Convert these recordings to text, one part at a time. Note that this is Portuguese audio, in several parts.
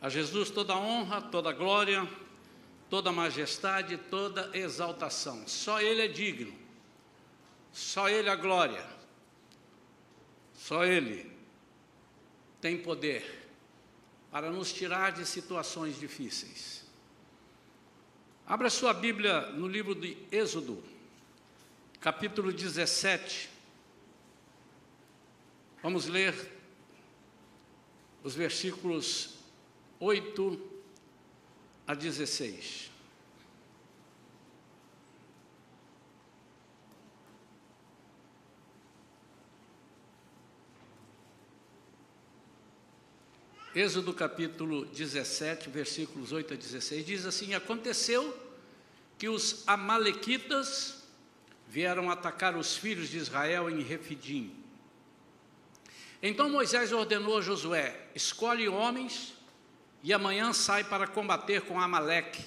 A Jesus toda honra, toda glória, toda majestade, toda exaltação. Só Ele é digno. Só Ele a glória. Só Ele tem poder para nos tirar de situações difíceis. Abra sua Bíblia no livro de Êxodo, capítulo 17. Vamos ler os versículos 8 a 16. Êxodo capítulo 17, versículos 8 a 16, diz assim: Aconteceu que os Amalequitas vieram atacar os filhos de Israel em Refidim. Então Moisés ordenou a Josué: Escolhe homens e amanhã sai para combater com Amaleque.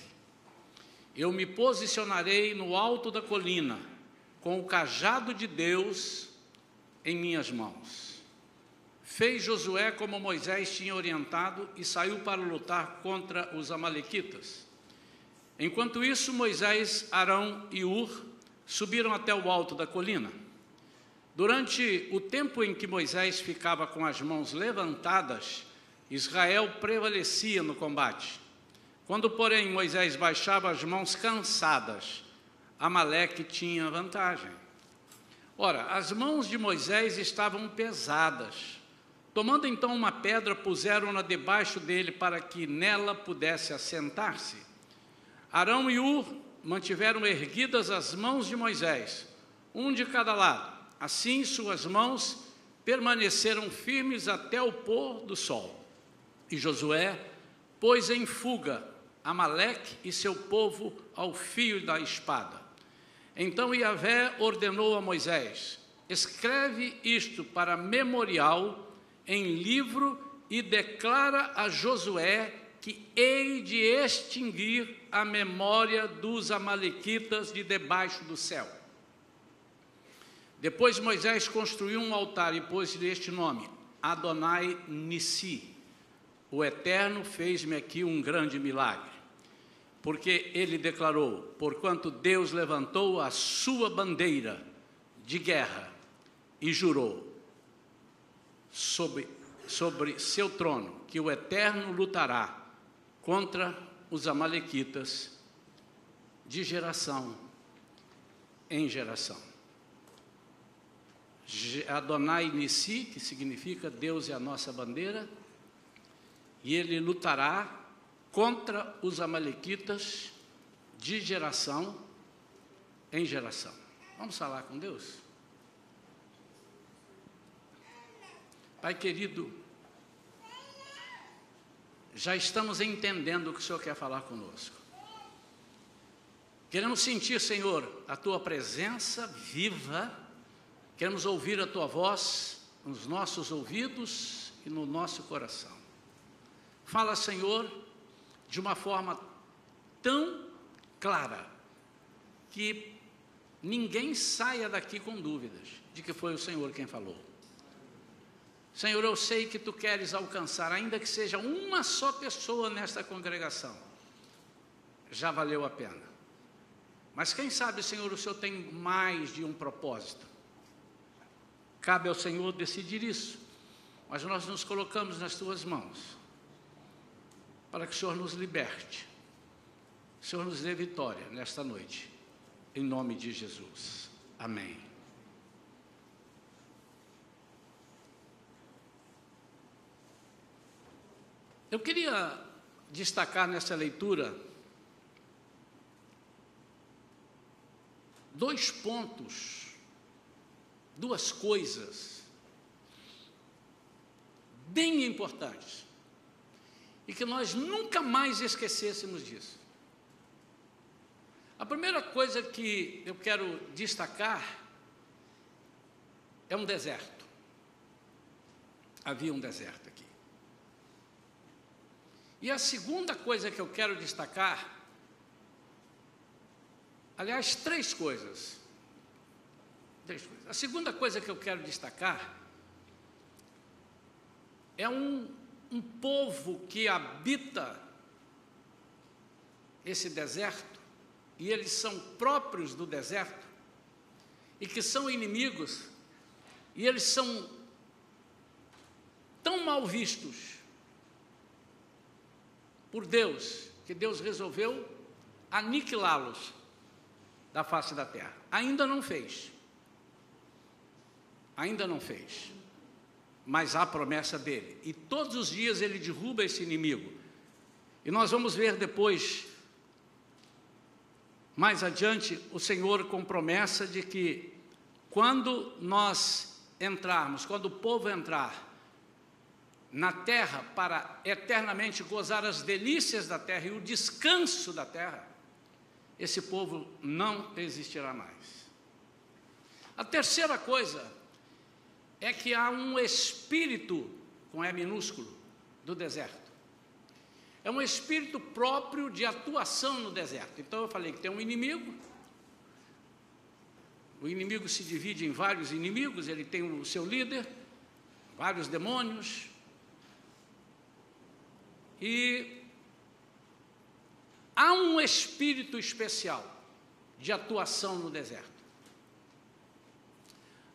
Eu me posicionarei no alto da colina, com o cajado de Deus em minhas mãos. Fez Josué como Moisés tinha orientado e saiu para lutar contra os Amalequitas. Enquanto isso, Moisés, Arão e Ur subiram até o alto da colina. Durante o tempo em que Moisés ficava com as mãos levantadas, Israel prevalecia no combate. Quando, porém, Moisés baixava as mãos cansadas, Amaleque tinha vantagem. Ora, as mãos de Moisés estavam pesadas Tomando então uma pedra, puseram-na debaixo dele para que nela pudesse assentar-se. Arão e Ur mantiveram erguidas as mãos de Moisés, um de cada lado. Assim suas mãos permaneceram firmes até o pôr do sol. E Josué pôs em fuga Amaleque e seu povo ao fio da espada. Então Yahvé ordenou a Moisés: Escreve isto para memorial em livro e declara a Josué que hei de extinguir a memória dos Amalequitas de debaixo do céu. Depois Moisés construiu um altar e pôs-lhe este nome, Adonai Nissi. O Eterno fez-me aqui um grande milagre. Porque ele declarou: Porquanto Deus levantou a sua bandeira de guerra e jurou: sobre, sobre seu trono, que o Eterno lutará contra os Amalequitas de geração em geração. Adonai Nissi, que significa Deus é a nossa bandeira, e ele lutará contra os Amalequitas de geração em geração. Vamos falar com Deus? Pai querido, já estamos entendendo o que o Senhor quer falar conosco. Queremos sentir, Senhor, a tua presença viva, queremos ouvir a tua voz nos nossos ouvidos e no nosso coração. Fala, Senhor, de uma forma tão clara que ninguém saia daqui com dúvidas de que foi o Senhor quem falou. Senhor, eu sei que tu queres alcançar, ainda que seja uma só pessoa nesta congregação, já valeu a pena. Mas quem sabe, Senhor, o Senhor tem mais de um propósito. Cabe ao Senhor decidir isso, mas nós nos colocamos nas tuas mãos, para que o Senhor nos liberte, o Senhor nos dê vitória nesta noite, em nome de Jesus. Amém. Eu queria destacar nessa leitura dois pontos, duas coisas bem importantes e que nós nunca mais esquecêssemos disso. A primeira coisa que eu quero destacar é um deserto. Havia um deserto aqui. E a segunda coisa que eu quero destacar, aliás, três coisas. Três coisas. A segunda coisa que eu quero destacar é um, um povo que habita esse deserto, e eles são próprios do deserto, e que são inimigos, e eles são tão mal vistos por Deus, que Deus resolveu aniquilá-los da face da terra. Ainda não fez. Ainda não fez. Mas há promessa dele. E todos os dias ele derruba esse inimigo. E nós vamos ver depois, mais adiante, o Senhor com promessa de que quando nós entrarmos, quando o povo entrar na terra para eternamente gozar as delícias da terra e o descanso da terra, esse povo não existirá mais. A terceira coisa é que há um espírito, com E minúsculo, do deserto. É um espírito próprio de atuação no deserto. Então eu falei que tem um inimigo. O inimigo se divide em vários inimigos, ele tem o seu líder, vários demônios, e há um espírito especial de atuação no deserto.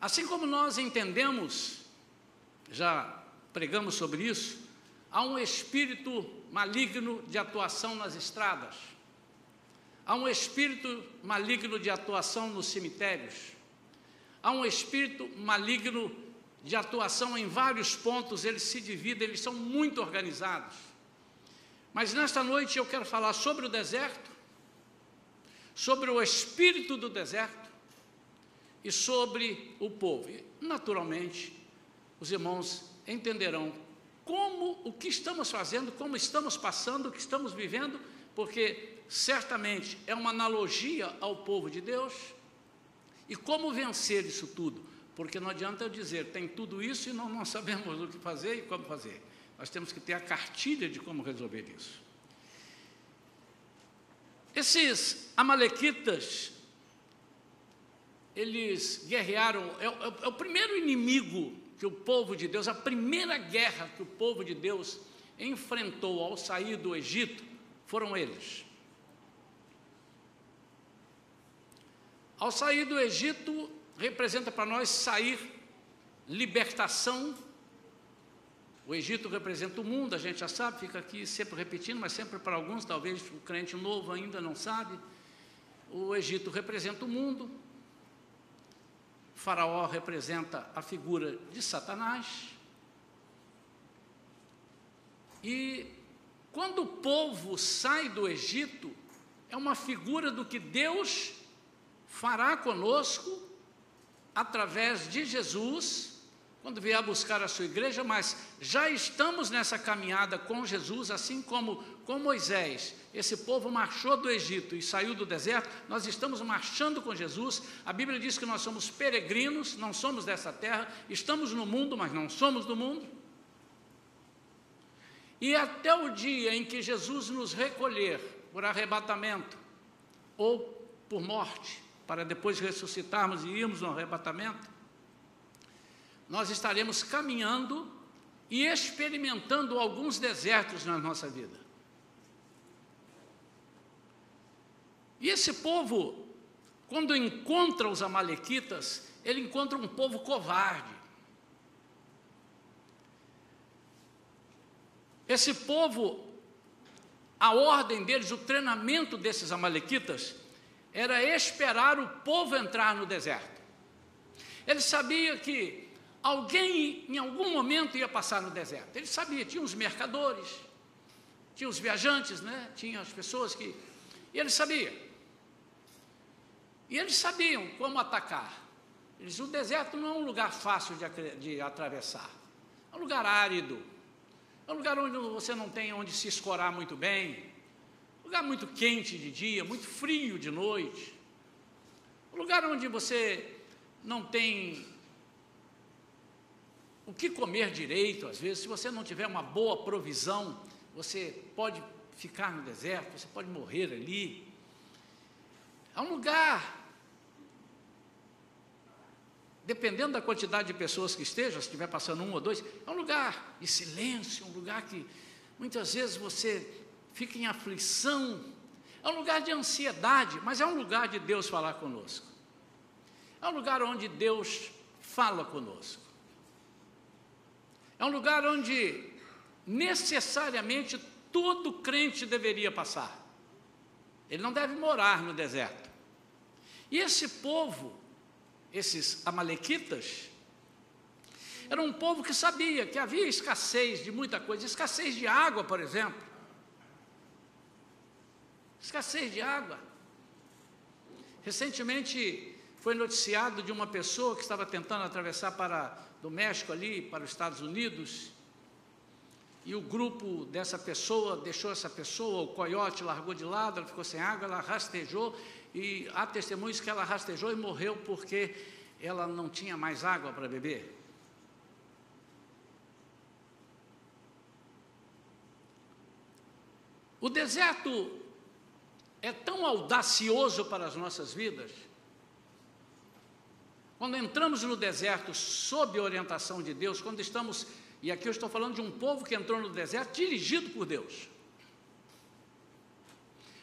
Assim como nós entendemos, já pregamos sobre isso, há um espírito maligno de atuação nas estradas, há um espírito maligno de atuação nos cemitérios, há um espírito maligno de atuação em vários pontos, eles se dividem, eles são muito organizados. Mas nesta noite eu quero falar sobre o deserto, sobre o espírito do deserto e sobre o povo. E, naturalmente, os irmãos entenderão como o que estamos fazendo, como estamos passando, o que estamos vivendo, porque certamente é uma analogia ao povo de Deus. E como vencer isso tudo? Porque não adianta eu dizer, tem tudo isso e não, não sabemos o que fazer e como fazer. Nós temos que ter a cartilha de como resolver isso. Esses amalequitas, eles guerrearam, é, é, é, o primeiro inimigo que o povo de Deus, a primeira guerra que o povo de Deus enfrentou ao sair do Egito, foram eles. Ao sair do Egito, representa para nós sair, libertação o Egito representa o mundo, a gente já sabe, fica aqui sempre repetindo, mas sempre para alguns, talvez o crente novo ainda não sabe. O Egito representa o mundo, Faraó representa a figura de Satanás. E quando o povo sai do Egito, é uma figura do que Deus fará conosco através de Jesus quando vier buscar a sua igreja, mas já estamos nessa caminhada com Jesus, assim como com Moisés. Esse povo marchou do Egito e saiu do deserto, nós estamos marchando com Jesus. A Bíblia diz que nós somos peregrinos, não somos dessa terra, estamos no mundo, mas não somos do mundo. E até o dia em que Jesus nos recolher por arrebatamento ou por morte, para depois ressuscitarmos e irmos no arrebatamento, nós estaremos caminhando e experimentando alguns desertos na nossa vida. E esse povo, quando encontra os Amalequitas, ele encontra um povo covarde. Esse povo, a ordem deles, o treinamento desses Amalequitas, era esperar o povo entrar no deserto. Ele sabia que alguém em algum momento ia passar no deserto. Ele sabia, tinha os mercadores, tinha os viajantes, né? tinha as pessoas que. E ele sabia. E eles sabiam como atacar. Eles, o deserto não é um lugar fácil de, de atravessar. É um lugar árido. É um lugar onde você não tem onde se escorar muito bem. Um lugar muito quente de dia, muito frio de noite. Um lugar onde você não tem o que comer direito, às vezes, se você não tiver uma boa provisão, você pode ficar no deserto, você pode morrer ali. É um lugar dependendo da quantidade de pessoas que estejam, se estiver passando um ou dois, é um lugar de silêncio, um lugar que muitas vezes você fica em aflição, é um lugar de ansiedade, mas é um lugar de Deus falar conosco. É um lugar onde Deus fala conosco. É um lugar onde necessariamente todo crente deveria passar. Ele não deve morar no deserto. E esse povo esses amalequitas, era um povo que sabia que havia escassez de muita coisa, escassez de água, por exemplo. Escassez de água. Recentemente foi noticiado de uma pessoa que estava tentando atravessar para do México ali para os Estados Unidos. E o grupo dessa pessoa deixou essa pessoa, o coiote largou de lado, ela ficou sem água, ela rastejou e há testemunhos que ela rastejou e morreu porque ela não tinha mais água para beber. O deserto é tão audacioso para as nossas vidas. Quando entramos no deserto sob a orientação de Deus, quando estamos, e aqui eu estou falando de um povo que entrou no deserto dirigido por Deus.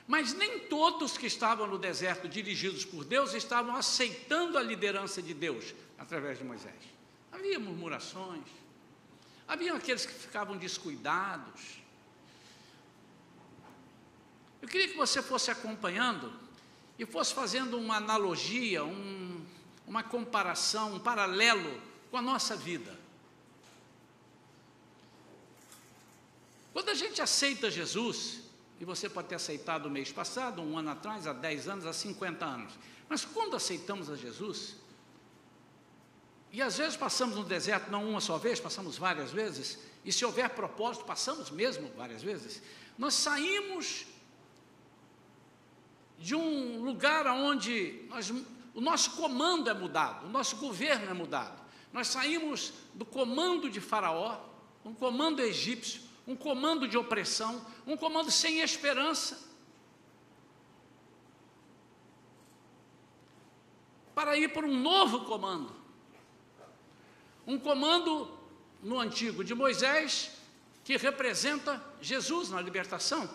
Mas nem todos que estavam no deserto dirigidos por Deus estavam aceitando a liderança de Deus através de Moisés. Havia murmurações, havia aqueles que ficavam descuidados. Eu queria que você fosse acompanhando e fosse fazendo uma analogia, um, uma comparação, um paralelo com a nossa vida. Quando a gente aceita Jesus, você pode ter aceitado mês passado, um ano atrás, há 10 anos, há 50 anos. Mas quando aceitamos a Jesus, e às vezes passamos no deserto não uma só vez, passamos várias vezes, e se houver propósito, passamos mesmo várias vezes, nós saímos de um lugar onde nós, o nosso comando é mudado, o nosso governo é mudado. Nós saímos do comando de Faraó, um comando egípcio, um comando de opressão, um comando sem esperança. Para ir para um novo comando. Um comando no antigo de Moisés, que representa Jesus na libertação.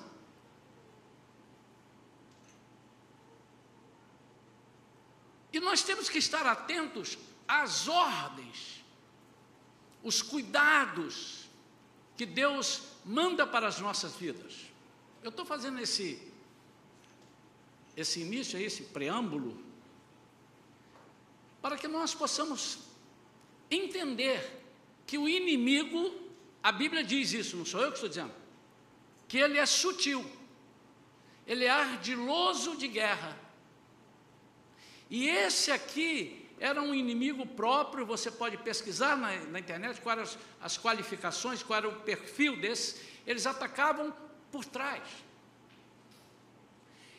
E nós temos que estar atentos às ordens, os cuidados, que Deus manda para as nossas vidas. Eu estou fazendo esse, esse início, esse preâmbulo, para que nós possamos entender que o inimigo, a Bíblia diz isso, não sou eu que estou dizendo, que ele é sutil, ele é ardiloso de guerra. E esse aqui era um inimigo próprio, você pode pesquisar na, na internet quais eram as, as qualificações, qual era o perfil desses, eles atacavam por trás.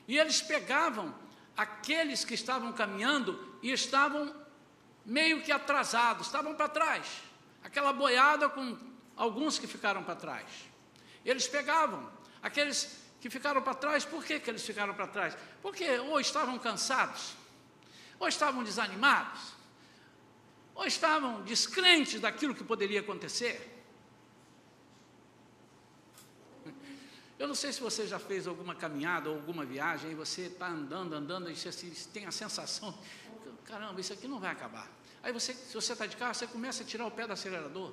E eles pegavam aqueles que estavam caminhando e estavam meio que atrasados, estavam para trás. Aquela boiada com alguns que ficaram para trás. Eles pegavam aqueles que ficaram para trás, por que, que eles ficaram para trás? Porque ou estavam cansados, ou estavam desanimados, ou estavam descrentes daquilo que poderia acontecer. Eu não sei se você já fez alguma caminhada ou alguma viagem e você está andando, andando e você tem a sensação, caramba, isso aqui não vai acabar. Aí você, se você está de carro, você começa a tirar o pé do acelerador.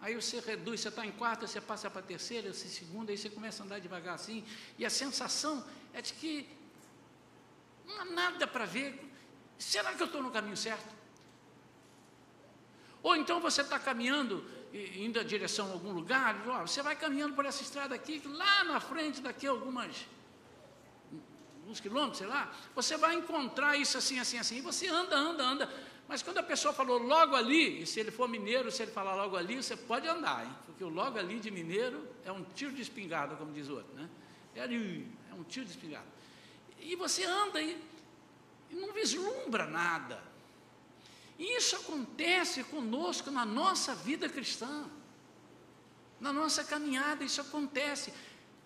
Aí você reduz, você está em quarta, você passa para terceira, você segunda, aí você começa a andar devagar assim. E a sensação é de que não há nada para ver, Será que eu estou no caminho certo? Ou então você está caminhando, indo em direção a algum lugar, você vai caminhando por essa estrada aqui, lá na frente, daqui a algumas, alguns quilômetros, sei lá, você vai encontrar isso assim, assim, assim, e você anda, anda, anda. Mas quando a pessoa falou logo ali, e se ele for mineiro, se ele falar logo ali, você pode andar, hein? porque o logo ali de mineiro é um tiro de espingarda, como diz o outro, né? É, ali, é um tiro de espingarda. E você anda e não vislumbra nada. E isso acontece conosco na nossa vida cristã, na nossa caminhada, isso acontece.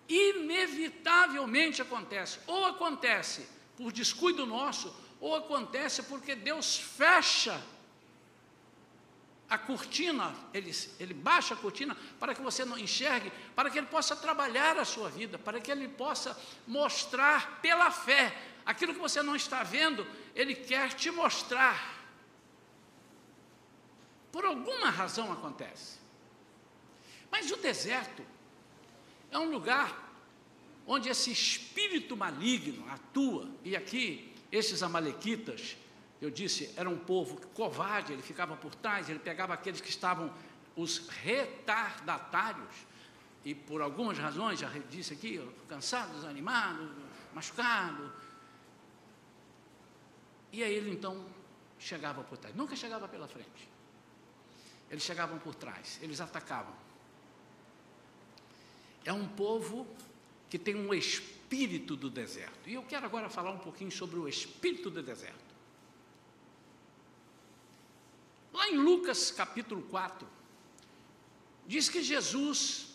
Inevitavelmente acontece. Ou acontece por descuido nosso, ou acontece porque Deus fecha a cortina, ele, ele baixa a cortina para que você não enxergue, para que ele possa trabalhar a sua vida, para que ele possa mostrar pela fé aquilo que você não está vendo, ele quer te mostrar. Por alguma razão acontece. Mas o deserto é um lugar onde esse espírito maligno atua, e aqui esses amalequitas eu disse, era um povo covarde, ele ficava por trás, ele pegava aqueles que estavam os retardatários, e por algumas razões, já disse aqui, cansado, desanimado, machucado. E aí ele então chegava por trás, nunca chegava pela frente. Eles chegavam por trás, eles atacavam. É um povo que tem um espírito do deserto. E eu quero agora falar um pouquinho sobre o espírito do deserto. Lá em Lucas capítulo 4, diz que Jesus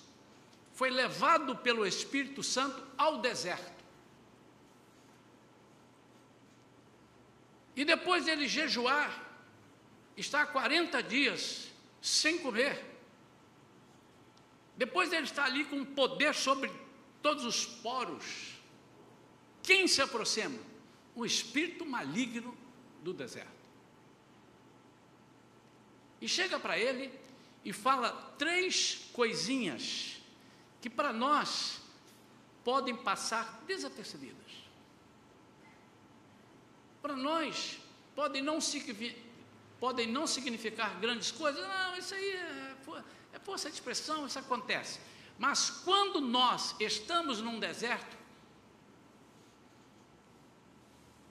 foi levado pelo Espírito Santo ao deserto. E depois dele jejuar, está 40 dias sem comer. Depois dele estar ali com poder sobre todos os poros. Quem se aproxima? O espírito maligno do deserto e chega para ele e fala três coisinhas que para nós podem passar desapercebidas. Para nós podem não, podem não significar grandes coisas, não, isso aí é, é de expressão, isso acontece. Mas quando nós estamos num deserto,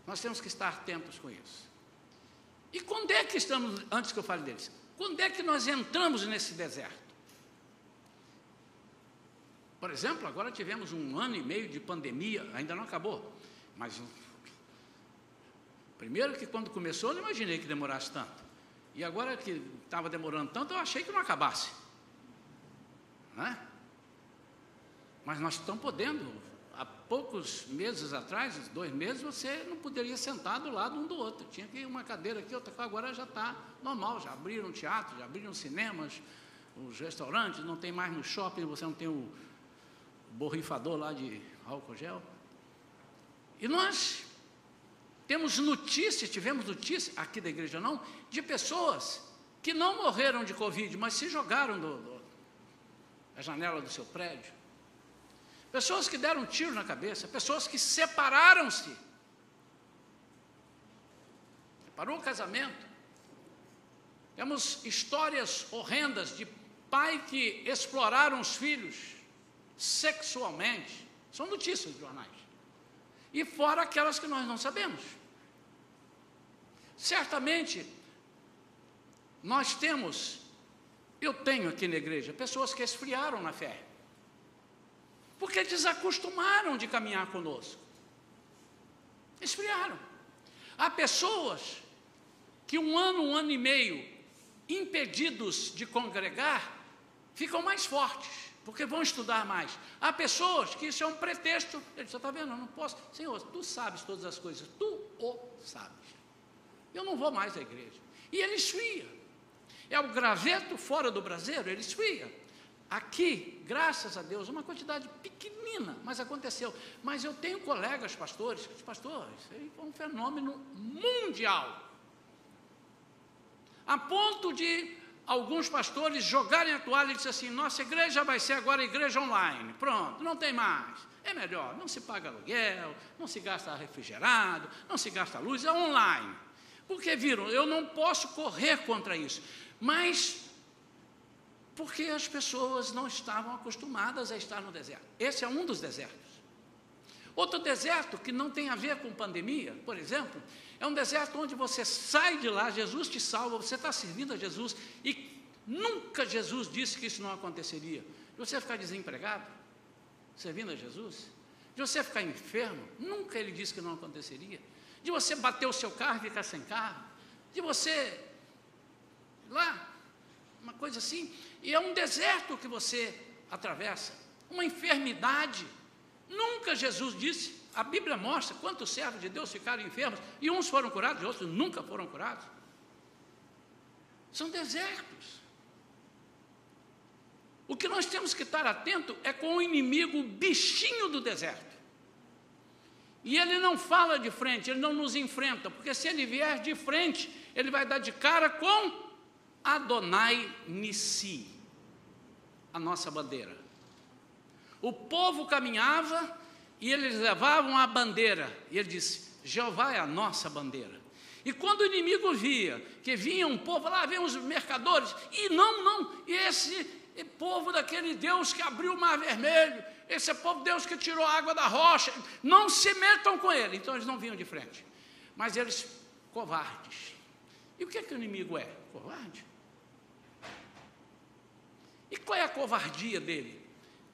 nós temos que estar atentos com isso. E quando é que estamos, antes que eu fale deles, quando é que nós entramos nesse deserto? Por exemplo, agora tivemos um ano e meio de pandemia, ainda não acabou, mas primeiro que quando começou eu não imaginei que demorasse tanto. E agora que estava demorando tanto, eu achei que não acabasse. Né? Mas nós estamos podendo há poucos meses atrás, dois meses, você não poderia sentar do lado um do outro. Tinha que ir uma cadeira aqui, outra agora já está normal, já abriram teatro, já abriram cinemas, os restaurantes, não tem mais no shopping, você não tem o borrifador lá de álcool gel. E nós temos notícias, tivemos notícias, aqui da igreja não, de pessoas que não morreram de Covid, mas se jogaram do, do, da janela do seu prédio pessoas que deram tiro na cabeça, pessoas que separaram-se. Separou o casamento. Temos histórias horrendas de pai que exploraram os filhos sexualmente. São notícias de jornais. E fora aquelas que nós não sabemos. Certamente, nós temos, eu tenho aqui na igreja, pessoas que esfriaram na fé porque desacostumaram de caminhar conosco. Esfriaram. Há pessoas que um ano, um ano e meio, impedidos de congregar, ficam mais fortes, porque vão estudar mais. Há pessoas que isso é um pretexto. Ele diz, está vendo, eu não posso. Senhor, tu sabes todas as coisas, tu o sabes. Eu não vou mais à igreja. E ele esfria. É o graveto fora do braseiro, ele esfria. Aqui, graças a Deus, uma quantidade pequenina, mas aconteceu. Mas eu tenho colegas pastores, pastores, isso aí é um fenômeno mundial. A ponto de alguns pastores jogarem a toalha e dizer assim: nossa igreja vai ser agora igreja online. Pronto, não tem mais. É melhor, não se paga aluguel, não se gasta refrigerado, não se gasta luz, é online. Porque viram, eu não posso correr contra isso. Mas porque as pessoas não estavam acostumadas a estar no deserto. Esse é um dos desertos. Outro deserto que não tem a ver com pandemia, por exemplo, é um deserto onde você sai de lá, Jesus te salva, você está servindo a Jesus e nunca Jesus disse que isso não aconteceria. De você ficar desempregado, servindo a Jesus, de você ficar enfermo, nunca ele disse que não aconteceria. De você bater o seu carro e ficar sem carro, de você lá, uma coisa assim, e é um deserto que você atravessa, uma enfermidade. Nunca Jesus disse, a Bíblia mostra quantos servos de Deus ficaram enfermos e uns foram curados e outros nunca foram curados. São desertos. O que nós temos que estar atento é com o inimigo, o bichinho do deserto. E ele não fala de frente, ele não nos enfrenta, porque se ele vier de frente, ele vai dar de cara com Adonai Nissi, a nossa bandeira. O povo caminhava e eles levavam a bandeira, e ele disse: Jeová é a nossa bandeira. E quando o inimigo via que vinha um povo, lá vem os mercadores, e não, não, e esse povo daquele Deus que abriu o mar vermelho, esse é povo Deus que tirou a água da rocha, não se metam com ele. Então eles não vinham de frente, mas eles covardes. E o que é que o inimigo é? Covarde. E qual é a covardia dele?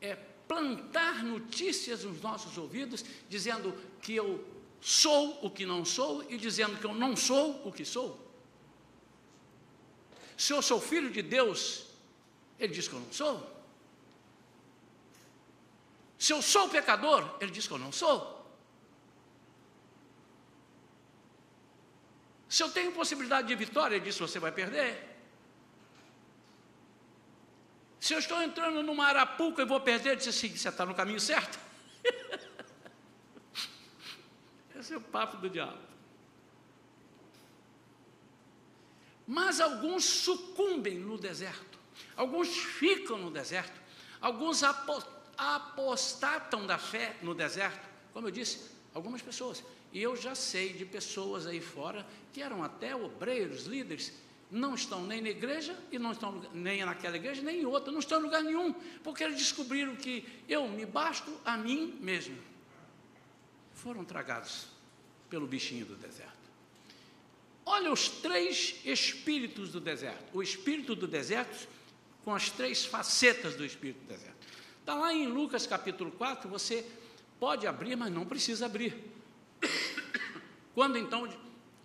É plantar notícias nos nossos ouvidos, dizendo que eu sou o que não sou e dizendo que eu não sou o que sou. Se eu sou filho de Deus, ele diz que eu não sou. Se eu sou pecador, ele diz que eu não sou. Se eu tenho possibilidade de vitória, ele diz que você vai perder. Se eu estou entrando numa arapuca e vou perder, ele diz assim: você está no caminho certo? Esse é o papo do diabo. Mas alguns sucumbem no deserto, alguns ficam no deserto, alguns apostatam da fé no deserto, como eu disse, algumas pessoas. E eu já sei de pessoas aí fora que eram até obreiros, líderes, não estão nem na igreja e não estão nem naquela igreja, nem em outra, não estão em lugar nenhum, porque eles descobriram que eu me basto a mim mesmo. Foram tragados pelo bichinho do deserto. Olha os três espíritos do deserto. O espírito do deserto com as três facetas do espírito do deserto. Está lá em Lucas capítulo 4, você pode abrir, mas não precisa abrir. Quando então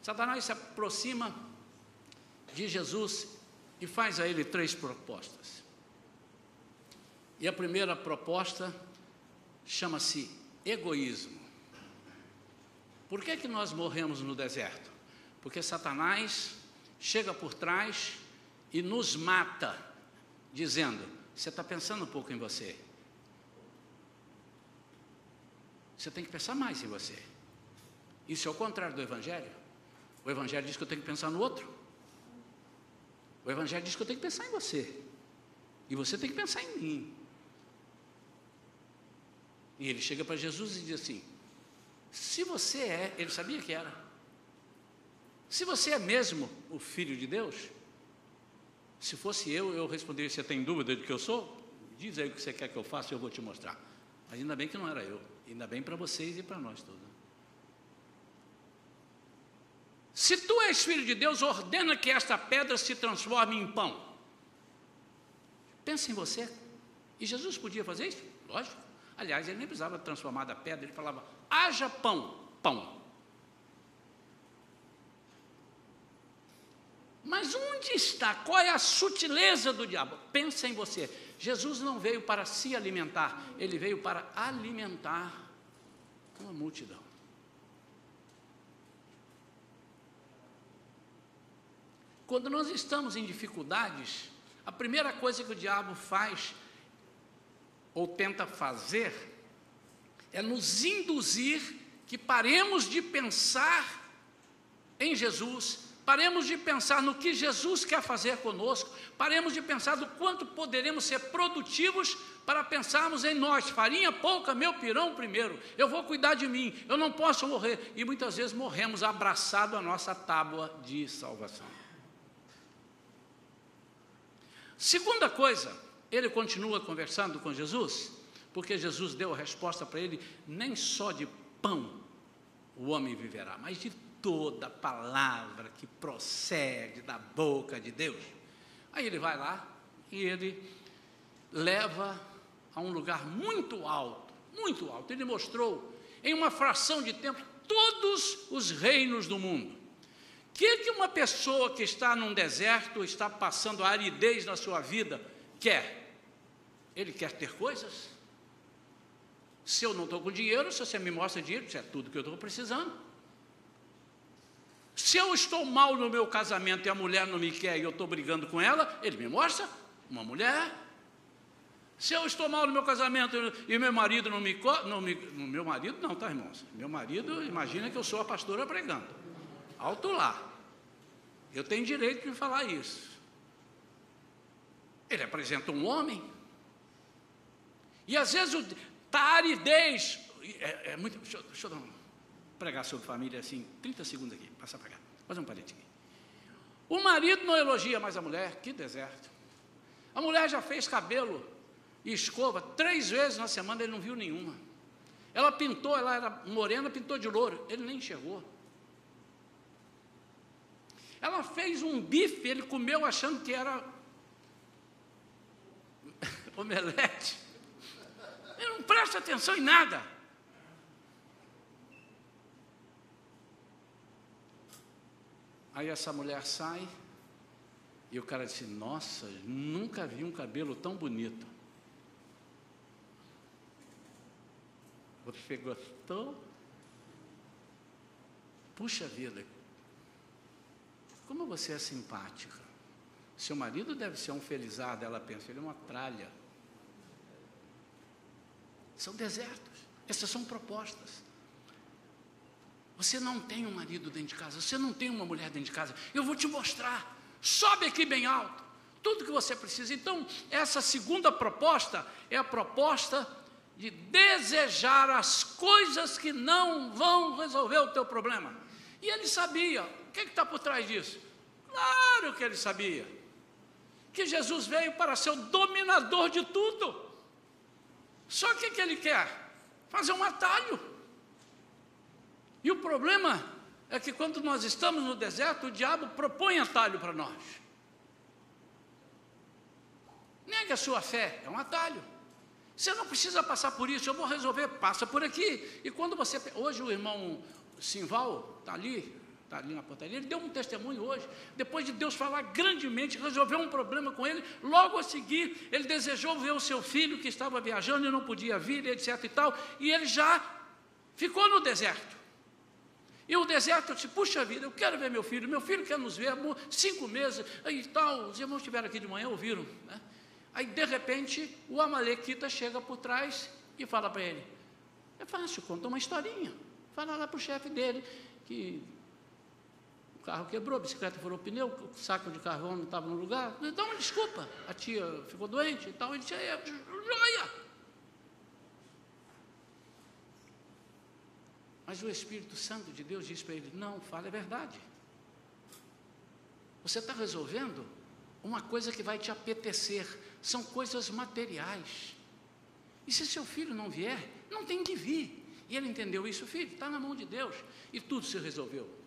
Satanás se aproxima de Jesus e faz a ele três propostas. E a primeira proposta chama-se egoísmo. Por que, que nós morremos no deserto? Porque Satanás chega por trás e nos mata, dizendo: Você está pensando um pouco em você. Você tem que pensar mais em você. Isso é o contrário do Evangelho. O Evangelho diz que eu tenho que pensar no outro. O Evangelho diz que eu tenho que pensar em você. E você tem que pensar em mim. E ele chega para Jesus e diz assim: se você é, ele sabia que era. Se você é mesmo o filho de Deus, se fosse eu, eu responderia: Você tem dúvida de que eu sou? Diz aí o que você quer que eu faça e eu vou te mostrar. Mas ainda bem que não era eu, ainda bem para vocês e para nós todos. Se tu és filho de Deus, ordena que esta pedra se transforme em pão. Pensa em você. E Jesus podia fazer isso? Lógico. Aliás, ele nem precisava transformar da pedra, ele falava: haja pão, pão. Mas onde está? Qual é a sutileza do diabo? Pensa em você. Jesus não veio para se alimentar, ele veio para alimentar uma multidão. Quando nós estamos em dificuldades, a primeira coisa que o diabo faz ou tenta fazer é nos induzir que paremos de pensar em Jesus, paremos de pensar no que Jesus quer fazer conosco, paremos de pensar do quanto poderemos ser produtivos para pensarmos em nós, farinha pouca, meu pirão primeiro, eu vou cuidar de mim, eu não posso morrer, e muitas vezes morremos abraçado à nossa tábua de salvação. Segunda coisa, ele continua conversando com Jesus, porque Jesus deu a resposta para ele: nem só de pão o homem viverá, mas de toda palavra que procede da boca de Deus. Aí ele vai lá e ele leva a um lugar muito alto, muito alto. Ele mostrou em uma fração de tempo todos os reinos do mundo. Que, que uma pessoa que está num deserto, está passando aridez na sua vida, quer? Ele quer ter coisas? Se eu não estou com dinheiro, se você me mostra dinheiro, isso é tudo que eu estou precisando. Se eu estou mal no meu casamento e a mulher não me quer e eu estou brigando com ela, ele me mostra uma mulher. Se eu estou mal no meu casamento e meu marido não me, não me. Meu marido não, tá, irmãos? Meu marido, imagina que eu sou a pastora pregando. Alto lá. Eu tenho direito de falar isso. Ele apresenta um homem. E às vezes está tá aridez. É, é muito. Deixa, deixa eu dar um, pregar sobre família assim, 30 segundos aqui, passa para cá. Fazer um parente aqui. O marido não elogia mais a mulher, que deserto. A mulher já fez cabelo e escova três vezes na semana, ele não viu nenhuma. Ela pintou, ela era morena, pintou de louro, ele nem enxergou. Ela fez um bife, ele comeu achando que era omelete. Ele não presta atenção em nada. Aí essa mulher sai e o cara disse: Nossa, nunca vi um cabelo tão bonito. Você gostou? Puxa vida, como você é simpática. Seu marido deve ser um felizardo, ela pensa, ele é uma tralha. São desertos. Essas são propostas. Você não tem um marido dentro de casa, você não tem uma mulher dentro de casa. Eu vou te mostrar. Sobe aqui bem alto. Tudo que você precisa. Então, essa segunda proposta é a proposta de desejar as coisas que não vão resolver o teu problema. E ele sabia. Que está por trás disso? Claro que ele sabia. Que Jesus veio para ser o dominador de tudo. Só que o que ele quer? Fazer um atalho. E o problema é que quando nós estamos no deserto, o diabo propõe atalho para nós. Nega a sua fé, é um atalho. Você não precisa passar por isso, eu vou resolver, passa por aqui. E quando você. Hoje o irmão Simval está ali, está ali na portaria, ele deu um testemunho hoje, depois de Deus falar grandemente, resolveu um problema com ele, logo a seguir, ele desejou ver o seu filho que estava viajando e não podia vir, etc e tal, e ele já ficou no deserto. E o deserto, eu disse, puxa vida, eu quero ver meu filho, meu filho quer nos ver, cinco meses, aí tal, os irmãos estiveram aqui de manhã, ouviram, né? Aí, de repente, o Amalequita chega por trás e fala para ele, é fácil, conta uma historinha, fala lá para o chefe dele, que carro quebrou, a bicicleta furou o pneu, o saco de carvão não estava no lugar, dá uma desculpa, a tia ficou doente e tal, ele disse, é, joia, Mas o Espírito Santo de Deus diz para ele: não, fala a verdade. Você está resolvendo uma coisa que vai te apetecer, são coisas materiais. E se seu filho não vier, não tem que vir. E ele entendeu isso, filho, está na mão de Deus. E tudo se resolveu.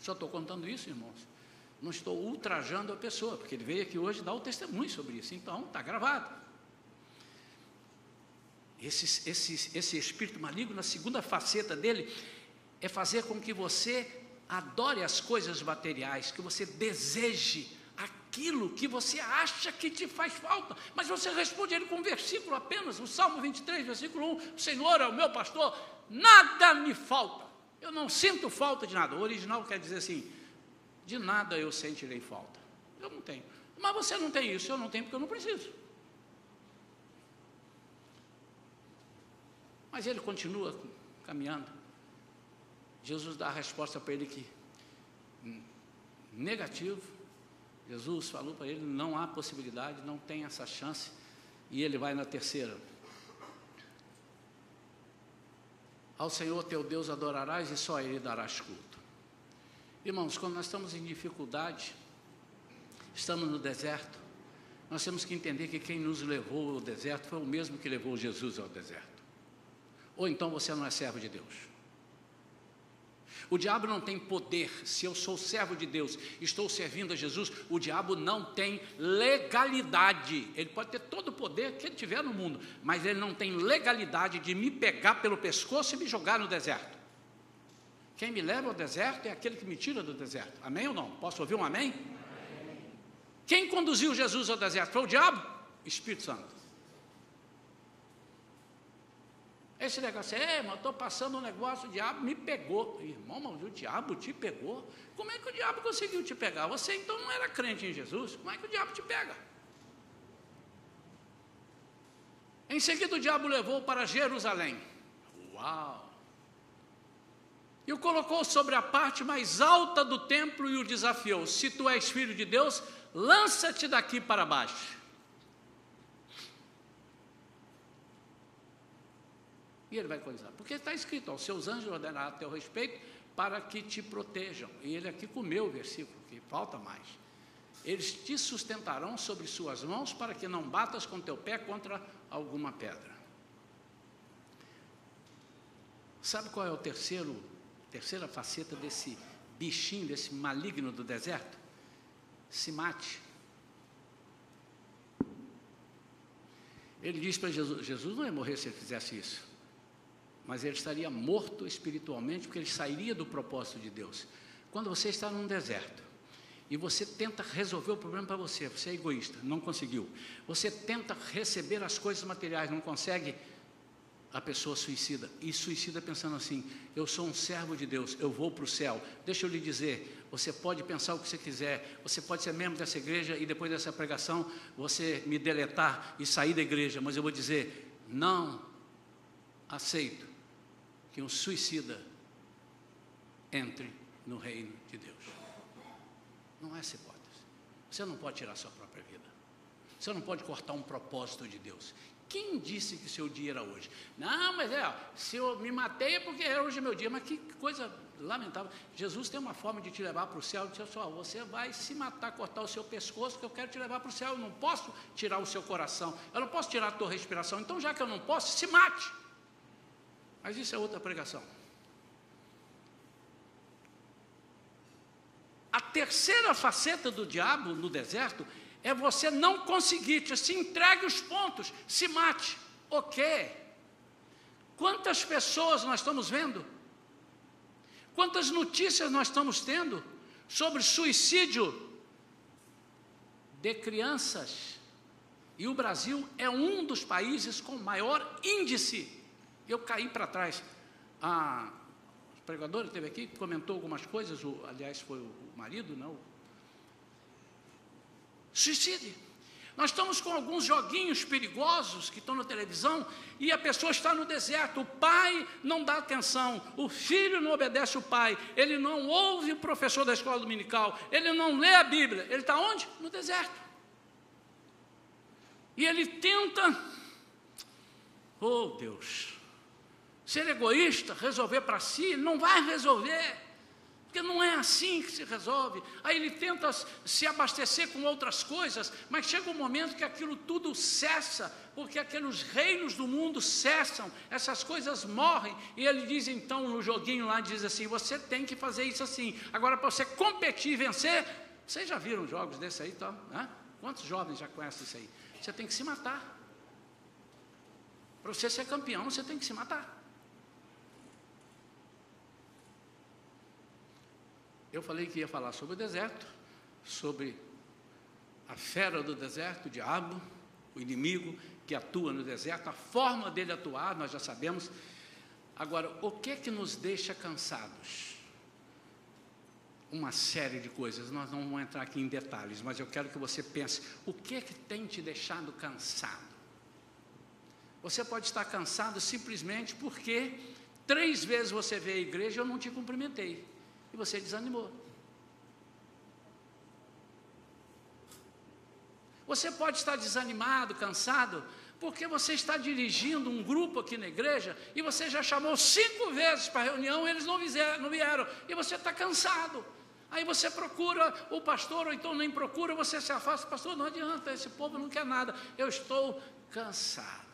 Só estou contando isso, irmãos. Não estou ultrajando a pessoa, porque ele veio aqui hoje dar o testemunho sobre isso. Então, está gravado. Esse, esse, esse espírito maligno, a segunda faceta dele, é fazer com que você adore as coisas materiais, que você deseje aquilo que você acha que te faz falta, mas você responde ele com um versículo apenas, o Salmo 23, versículo 1: O Senhor é o meu pastor, nada me falta, eu não sinto falta de nada. O original quer dizer assim: de nada eu sentirei falta, eu não tenho, mas você não tem isso, eu não tenho porque eu não preciso. Mas ele continua caminhando. Jesus dá a resposta para ele que negativo. Jesus falou para ele: não há possibilidade, não tem essa chance. E ele vai na terceira. Ao Senhor teu Deus adorarás e só a Ele darás culto. Irmãos, quando nós estamos em dificuldade, estamos no deserto, nós temos que entender que quem nos levou ao deserto foi o mesmo que levou Jesus ao deserto ou então você não é servo de Deus. O diabo não tem poder. Se eu sou servo de Deus, estou servindo a Jesus, o diabo não tem legalidade. Ele pode ter todo o poder que ele tiver no mundo, mas ele não tem legalidade de me pegar pelo pescoço e me jogar no deserto. Quem me leva ao deserto é aquele que me tira do deserto. Amém ou não? Posso ouvir um amém? amém. Quem conduziu Jesus ao deserto? Foi o diabo? Espírito Santo. Esse negócio, é, mas estou passando um negócio, o diabo me pegou. Irmão, mas o diabo te pegou? Como é que o diabo conseguiu te pegar? Você então não era crente em Jesus? Como é que o diabo te pega? Em seguida, o diabo levou para Jerusalém. Uau! E o colocou sobre a parte mais alta do templo e o desafiou: Se tu és filho de Deus, lança-te daqui para baixo. E ele vai coisar. Porque está escrito: aos seus anjos ordenará a teu respeito para que te protejam. E ele aqui comeu o versículo, que falta mais. Eles te sustentarão sobre suas mãos para que não batas com teu pé contra alguma pedra. Sabe qual é o terceiro, terceira faceta desse bichinho, desse maligno do deserto? Se mate. Ele diz para Jesus: Jesus não ia morrer se ele fizesse isso mas ele estaria morto espiritualmente, porque ele sairia do propósito de Deus. Quando você está num deserto e você tenta resolver o problema para você, você é egoísta, não conseguiu. Você tenta receber as coisas materiais, não consegue, a pessoa suicida. E suicida pensando assim: eu sou um servo de Deus, eu vou para o céu. Deixa eu lhe dizer: você pode pensar o que você quiser, você pode ser membro dessa igreja e depois dessa pregação você me deletar e sair da igreja, mas eu vou dizer: não aceito que um suicida entre no reino de Deus. Não é essa hipótese. Você não pode tirar sua própria vida. Você não pode cortar um propósito de Deus. Quem disse que seu dia era hoje? Não, mas é, se eu me matei é porque hoje é meu dia. Mas que coisa lamentável. Jesus tem uma forma de te levar para o céu. Diz assim, você vai se matar, cortar o seu pescoço, que eu quero te levar para o céu. Eu não posso tirar o seu coração. Eu não posso tirar a tua respiração. Então, já que eu não posso, se mate. Mas isso é outra pregação. A terceira faceta do diabo no deserto é você não conseguir, te, se entregue os pontos, se mate. O quê? Quantas pessoas nós estamos vendo? Quantas notícias nós estamos tendo sobre suicídio de crianças? E o Brasil é um dos países com maior índice eu caí para trás. A pregadora esteve aqui, comentou algumas coisas, o, aliás, foi o marido, não? Suicídio. Nós estamos com alguns joguinhos perigosos que estão na televisão e a pessoa está no deserto. O pai não dá atenção, o filho não obedece o pai, ele não ouve o professor da escola dominical, ele não lê a Bíblia. Ele está onde? No deserto. E ele tenta. Oh Deus, ser egoísta, resolver para si, não vai resolver, porque não é assim que se resolve. Aí ele tenta se abastecer com outras coisas, mas chega um momento que aquilo tudo cessa, porque aqueles reinos do mundo cessam, essas coisas morrem, e ele diz então no joguinho lá, diz assim: você tem que fazer isso assim. Agora, para você competir e vencer, vocês já viram jogos desse aí, tá? Quantos jovens já conhecem isso aí? Você tem que se matar. Para você ser campeão, você tem que se matar. Eu falei que ia falar sobre o deserto, sobre a fera do deserto, o diabo, o inimigo que atua no deserto, a forma dele atuar, nós já sabemos. Agora, o que é que nos deixa cansados? Uma série de coisas, nós não vamos entrar aqui em detalhes, mas eu quero que você pense: o que é que tem te deixado cansado? Você pode estar cansado simplesmente porque três vezes você veio à igreja e eu não te cumprimentei e você desanimou. Você pode estar desanimado, cansado, porque você está dirigindo um grupo aqui na igreja e você já chamou cinco vezes para a reunião e eles não vieram, não vieram e você está cansado. Aí você procura o pastor, ou então nem procura, você se afasta, pastor, não adianta, esse povo não quer nada, eu estou cansado.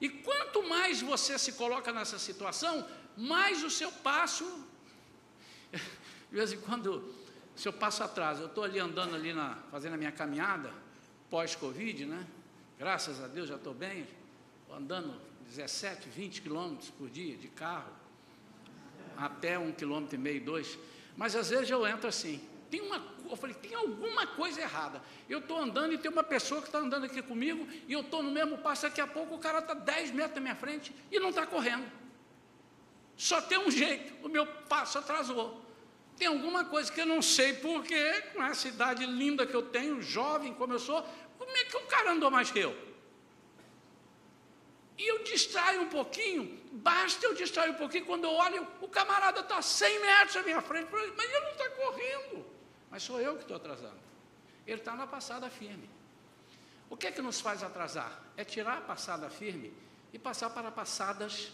E quanto mais você se coloca nessa situação, mais o seu passo. De vez em quando, se eu passo atrás, eu estou ali andando ali na, fazendo a minha caminhada, pós-Covid, né? Graças a Deus já estou bem, andando 17, 20 quilômetros por dia de carro, até um quilômetro e meio, dois. Mas às vezes eu entro assim, tem uma, eu falei, tem alguma coisa errada. Eu estou andando e tem uma pessoa que está andando aqui comigo, e eu estou no mesmo passo, daqui a pouco o cara está 10 metros na minha frente e não está correndo. Só tem um jeito, o meu passo atrasou. Tem alguma coisa que eu não sei porquê, com essa idade linda que eu tenho, jovem como eu sou, como é que o cara andou mais que eu? E eu distraio um pouquinho, basta eu distrair um pouquinho, quando eu olho, o camarada está 100 metros à minha frente, mas ele não está correndo. Mas sou eu que estou atrasando. Ele está na passada firme. O que é que nos faz atrasar? É tirar a passada firme e passar para passadas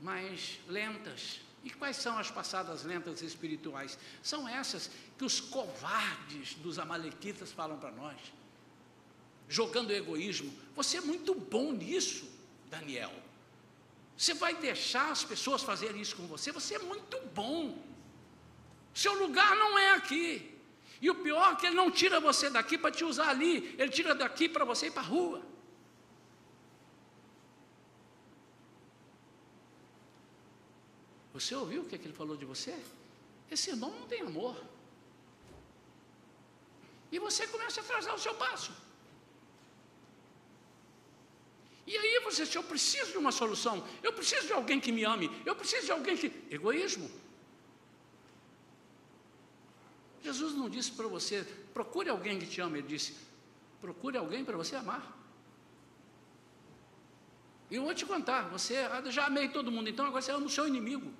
mais lentas. E quais são as passadas lentas espirituais? São essas que os covardes dos amalequitas falam para nós. Jogando egoísmo. Você é muito bom nisso, Daniel. Você vai deixar as pessoas fazerem isso com você? Você é muito bom. Seu lugar não é aqui. E o pior é que ele não tira você daqui para te usar ali, ele tira daqui para você ir para a rua. Você ouviu o que, é que ele falou de você? Esse irmão não tem amor. E você começa a atrasar o seu passo. E aí você diz, eu preciso de uma solução, eu preciso de alguém que me ame, eu preciso de alguém que. Egoísmo. Jesus não disse para você, procure alguém que te ame, ele disse, procure alguém para você amar. E eu vou te contar, você ah, já amei todo mundo, então agora você ama o seu inimigo.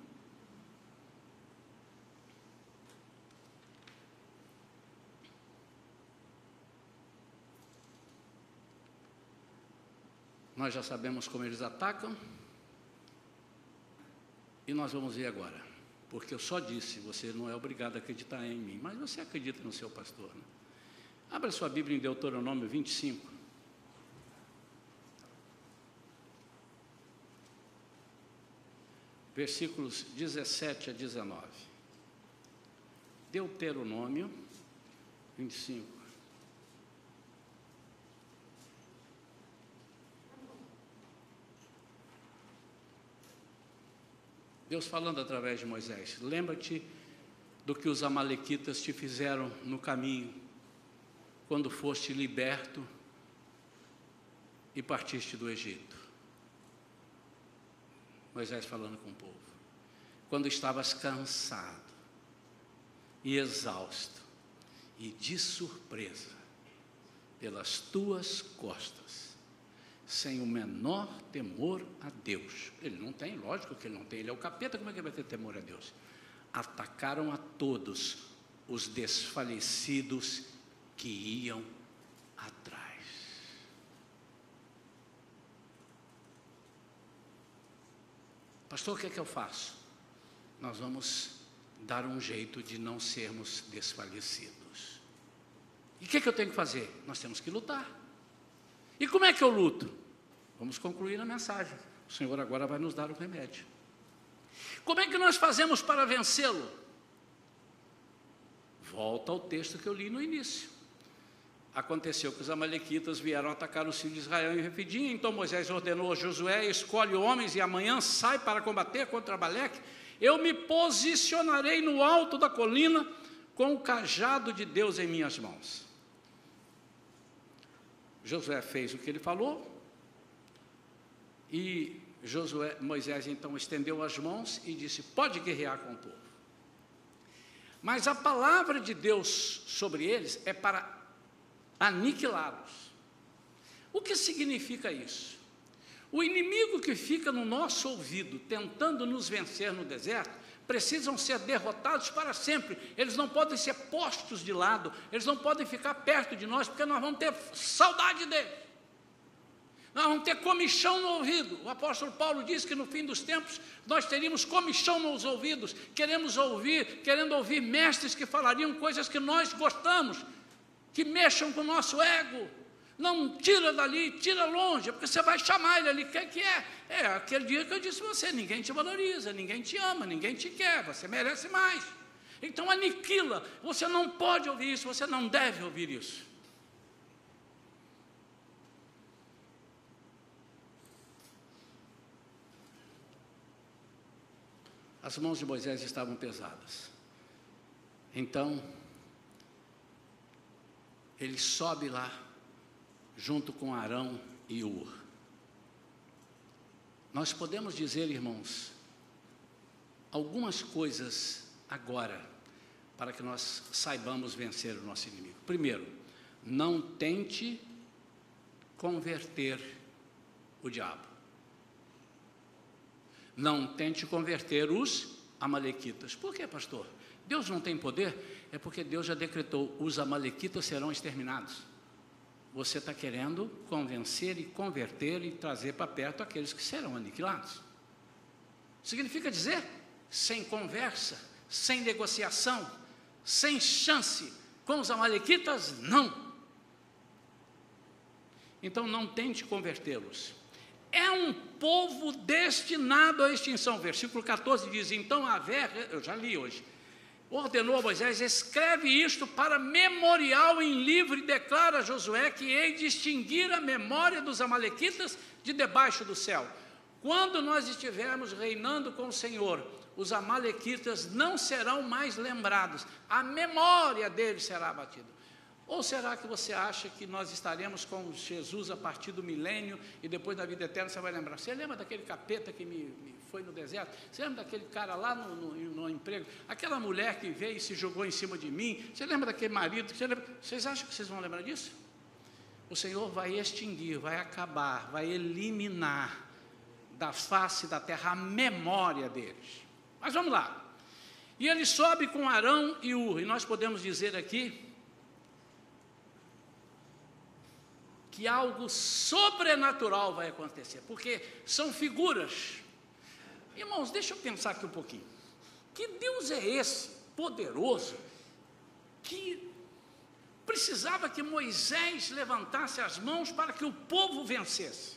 Nós já sabemos como eles atacam. E nós vamos ver agora. Porque eu só disse, você não é obrigado a acreditar em mim, mas você acredita no seu pastor. Né? Abra sua Bíblia em Deuteronômio 25. Versículos 17 a 19. Deuteronômio 25. Deus falando através de Moisés: lembra-te do que os Amalequitas te fizeram no caminho, quando foste liberto e partiste do Egito. Moisés falando com o povo. Quando estavas cansado e exausto, e de surpresa, pelas tuas costas, sem o menor temor a Deus. Ele não tem, lógico que ele não tem, ele é o capeta, como é que ele vai ter temor a Deus? Atacaram a todos os desfalecidos que iam atrás. Pastor, o que é que eu faço? Nós vamos dar um jeito de não sermos desfalecidos. E o que é que eu tenho que fazer? Nós temos que lutar. E como é que eu luto? Vamos concluir a mensagem. O Senhor agora vai nos dar o remédio. Como é que nós fazemos para vencê-lo? Volta ao texto que eu li no início. Aconteceu que os amalequitas vieram atacar os filhos de Israel em Refidim, então Moisés ordenou a Josué, escolhe homens e amanhã sai para combater contra Abaleque. Eu me posicionarei no alto da colina com o cajado de Deus em minhas mãos. Josué fez o que ele falou, e Josué, Moisés então estendeu as mãos e disse: Pode guerrear com o povo. Mas a palavra de Deus sobre eles é para aniquilá-los. O que significa isso? O inimigo que fica no nosso ouvido tentando nos vencer no deserto, precisam ser derrotados para sempre. Eles não podem ser postos de lado, eles não podem ficar perto de nós, porque nós vamos ter saudade deles. Nós vamos ter comichão no ouvido. O apóstolo Paulo diz que no fim dos tempos nós teríamos comichão nos ouvidos. Queremos ouvir, querendo ouvir mestres que falariam coisas que nós gostamos, que mexam com o nosso ego. Não tira dali, tira longe, porque você vai chamar ele ali. O que, é que é? É aquele dia que eu disse a você: ninguém te valoriza, ninguém te ama, ninguém te quer, você merece mais. Então aniquila. Você não pode ouvir isso, você não deve ouvir isso. As mãos de Moisés estavam pesadas. Então, ele sobe lá, junto com Arão e Ur. Nós podemos dizer, irmãos, algumas coisas agora, para que nós saibamos vencer o nosso inimigo. Primeiro, não tente converter o diabo. Não tente converter os amalequitas. Por quê, pastor? Deus não tem poder? É porque Deus já decretou: os amalequitas serão exterminados. Você está querendo convencer e converter e trazer para perto aqueles que serão aniquilados. Significa dizer, sem conversa, sem negociação, sem chance com os amalequitas, não. Então não tente convertê-los. É um povo destinado à extinção. Versículo 14 diz: Então haver, eu já li hoje, ordenou a Moisés: escreve isto para memorial em livro e declara a Josué que hei de extinguir a memória dos Amalequitas de debaixo do céu. Quando nós estivermos reinando com o Senhor, os Amalequitas não serão mais lembrados, a memória deles será abatida. Ou será que você acha que nós estaremos com Jesus a partir do milênio e depois da vida eterna você vai lembrar? Você lembra daquele capeta que me, me foi no deserto? Você lembra daquele cara lá no, no, no, emprego? Aquela mulher que veio e se jogou em cima de mim? Você lembra daquele marido? Você lembra? Vocês acham que vocês vão lembrar disso? O Senhor vai extinguir, vai acabar, vai eliminar da face da terra a memória deles. Mas vamos lá. E ele sobe com Arão e Ur, e nós podemos dizer aqui que algo sobrenatural vai acontecer, porque são figuras. Irmãos, deixa eu pensar aqui um pouquinho. Que Deus é esse, poderoso, que precisava que Moisés levantasse as mãos para que o povo vencesse?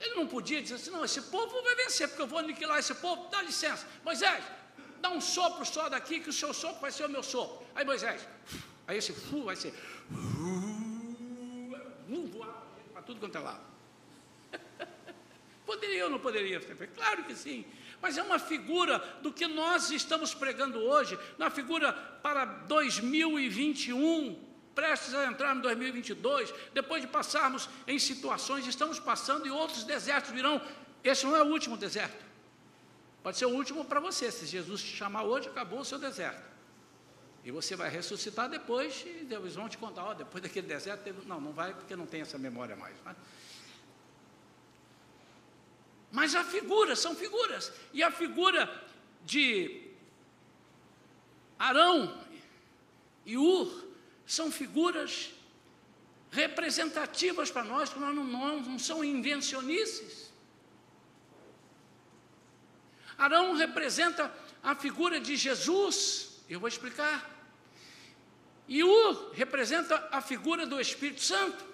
Ele não podia dizer assim, não, esse povo vai vencer, porque eu vou aniquilar esse povo, dá licença. Moisés, dá um sopro só daqui, que o seu sopro vai ser o meu sopro. Aí Moisés, aí esse fu vai ser voar para tudo quanto é lado. poderia ou não poderia? Claro que sim. Mas é uma figura do que nós estamos pregando hoje, uma figura para 2021, prestes a entrar em 2022, depois de passarmos em situações, estamos passando e outros desertos virão. Esse não é o último deserto. Pode ser o último para você. Se Jesus te chamar hoje, acabou o seu deserto. E você vai ressuscitar depois e eles vão te contar, ó, depois daquele deserto, teve... não, não vai porque não tem essa memória mais. Né? Mas a figura, são figuras. E a figura de Arão e Ur são figuras representativas para nós, que não, não, não são invencionices. Arão representa a figura de Jesus, eu vou explicar. E U representa a figura do Espírito Santo.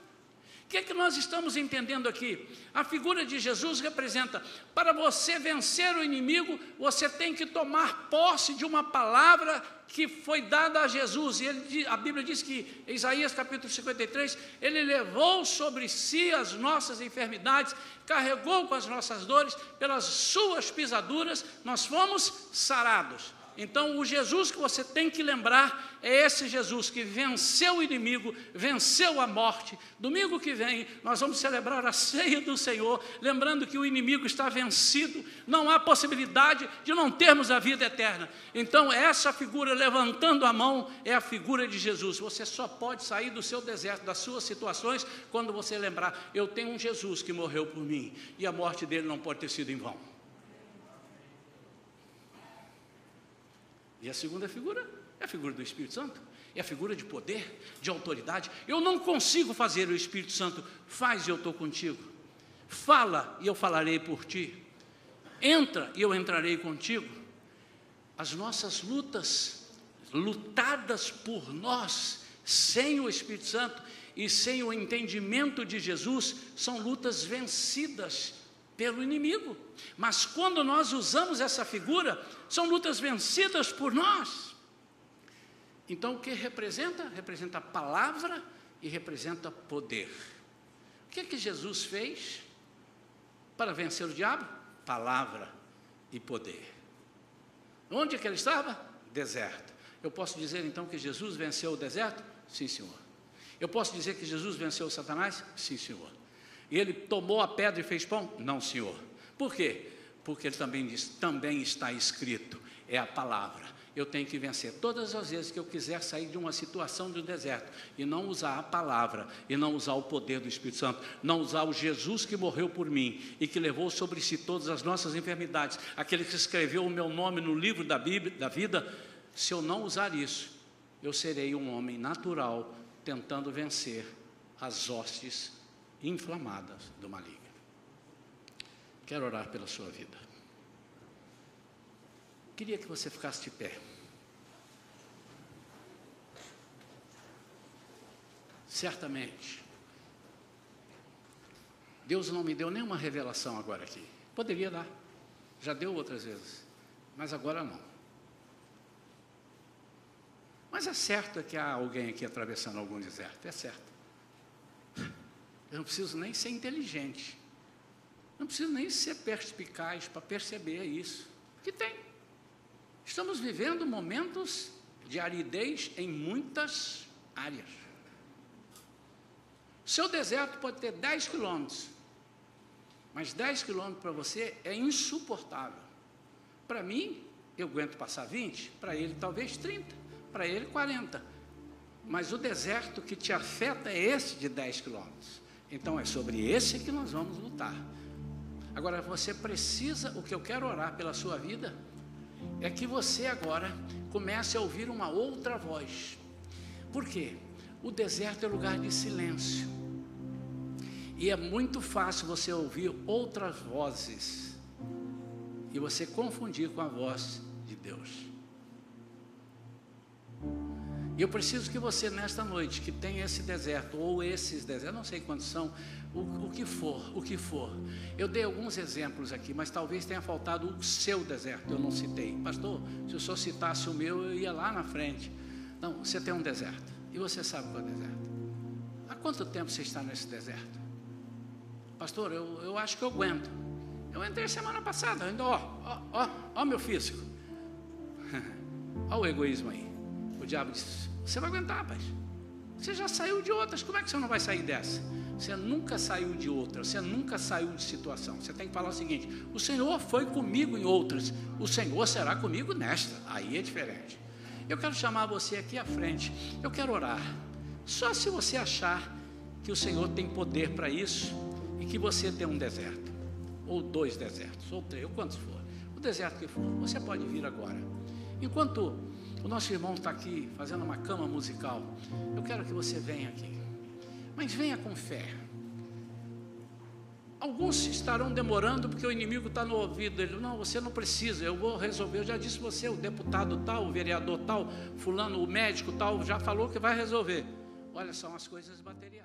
O que é que nós estamos entendendo aqui? A figura de Jesus representa, para você vencer o inimigo, você tem que tomar posse de uma palavra que foi dada a Jesus. E ele, a Bíblia diz que, Isaías capítulo 53, ele levou sobre si as nossas enfermidades, carregou com as nossas dores, pelas suas pisaduras, nós fomos sarados. Então, o Jesus que você tem que lembrar é esse Jesus que venceu o inimigo, venceu a morte. Domingo que vem, nós vamos celebrar a ceia do Senhor, lembrando que o inimigo está vencido, não há possibilidade de não termos a vida eterna. Então, essa figura levantando a mão é a figura de Jesus. Você só pode sair do seu deserto, das suas situações, quando você lembrar: eu tenho um Jesus que morreu por mim, e a morte dele não pode ter sido em vão. E a segunda figura é a figura do Espírito Santo, é a figura de poder, de autoridade. Eu não consigo fazer o Espírito Santo, faz e eu estou contigo. Fala e eu falarei por ti. Entra e eu entrarei contigo. As nossas lutas, lutadas por nós, sem o Espírito Santo e sem o entendimento de Jesus, são lutas vencidas pelo inimigo. Mas quando nós usamos essa figura, são lutas vencidas por nós. Então o que representa? Representa palavra e representa poder. O que é que Jesus fez para vencer o diabo? Palavra e poder. Onde é que ele estava? Deserto. Eu posso dizer então que Jesus venceu o deserto? Sim, senhor. Eu posso dizer que Jesus venceu Satanás? Sim, Senhor. E ele tomou a pedra e fez pão? Não, Senhor. Por quê? Porque ele também diz, também está escrito, é a palavra. Eu tenho que vencer todas as vezes que eu quiser sair de uma situação do deserto e não usar a palavra, e não usar o poder do Espírito Santo, não usar o Jesus que morreu por mim e que levou sobre si todas as nossas enfermidades, aquele que escreveu o meu nome no livro da Bíblia, da vida. Se eu não usar isso, eu serei um homem natural tentando vencer as hostes inflamadas do maligno. Quero orar pela sua vida. Queria que você ficasse de pé. Certamente, Deus não me deu nenhuma revelação agora aqui. Poderia dar, já deu outras vezes, mas agora não. Mas é certo que há alguém aqui atravessando algum deserto, é certo. Eu não preciso nem ser inteligente, não preciso nem ser perspicaz para perceber isso, que tem. Estamos vivendo momentos de aridez em muitas áreas. Seu deserto pode ter 10 quilômetros, mas 10 quilômetros para você é insuportável. Para mim, eu aguento passar 20, para ele talvez 30, para ele 40. Mas o deserto que te afeta é esse de 10 quilômetros. Então é sobre esse que nós vamos lutar. Agora você precisa, o que eu quero orar pela sua vida, é que você agora comece a ouvir uma outra voz. Por quê? O deserto é lugar de silêncio. E é muito fácil você ouvir outras vozes e você confundir com a voz de Deus. E eu preciso que você, nesta noite, que tem esse deserto, ou esses desertos, não sei quantos são, o, o, que for, o que for. Eu dei alguns exemplos aqui, mas talvez tenha faltado o seu deserto, eu não citei. Pastor, se eu só citasse o meu, eu ia lá na frente. Não, você tem um deserto, e você sabe qual é o deserto. Há quanto tempo você está nesse deserto? Pastor, eu, eu acho que eu aguento. Eu entrei semana passada, ainda, ó, ó, ó, ó meu físico. Olha o egoísmo aí. O diabo disse: Você vai aguentar, rapaz. Você já saiu de outras, como é que você não vai sair dessa? Você nunca saiu de outra, você nunca saiu de situação. Você tem que falar o seguinte: o Senhor foi comigo em outras, o Senhor será comigo nesta. Aí é diferente. Eu quero chamar você aqui à frente. Eu quero orar. Só se você achar que o Senhor tem poder para isso e que você tem um deserto, ou dois desertos, ou três, ou quantos for. O deserto que for, você pode vir agora. Enquanto o nosso irmão está aqui fazendo uma cama musical. Eu quero que você venha aqui. Mas venha com fé. Alguns estarão demorando porque o inimigo está no ouvido dele. Não, você não precisa, eu vou resolver. Eu já disse você, o deputado tal, o vereador tal, fulano, o médico tal, já falou que vai resolver. Olha, são as coisas materiais.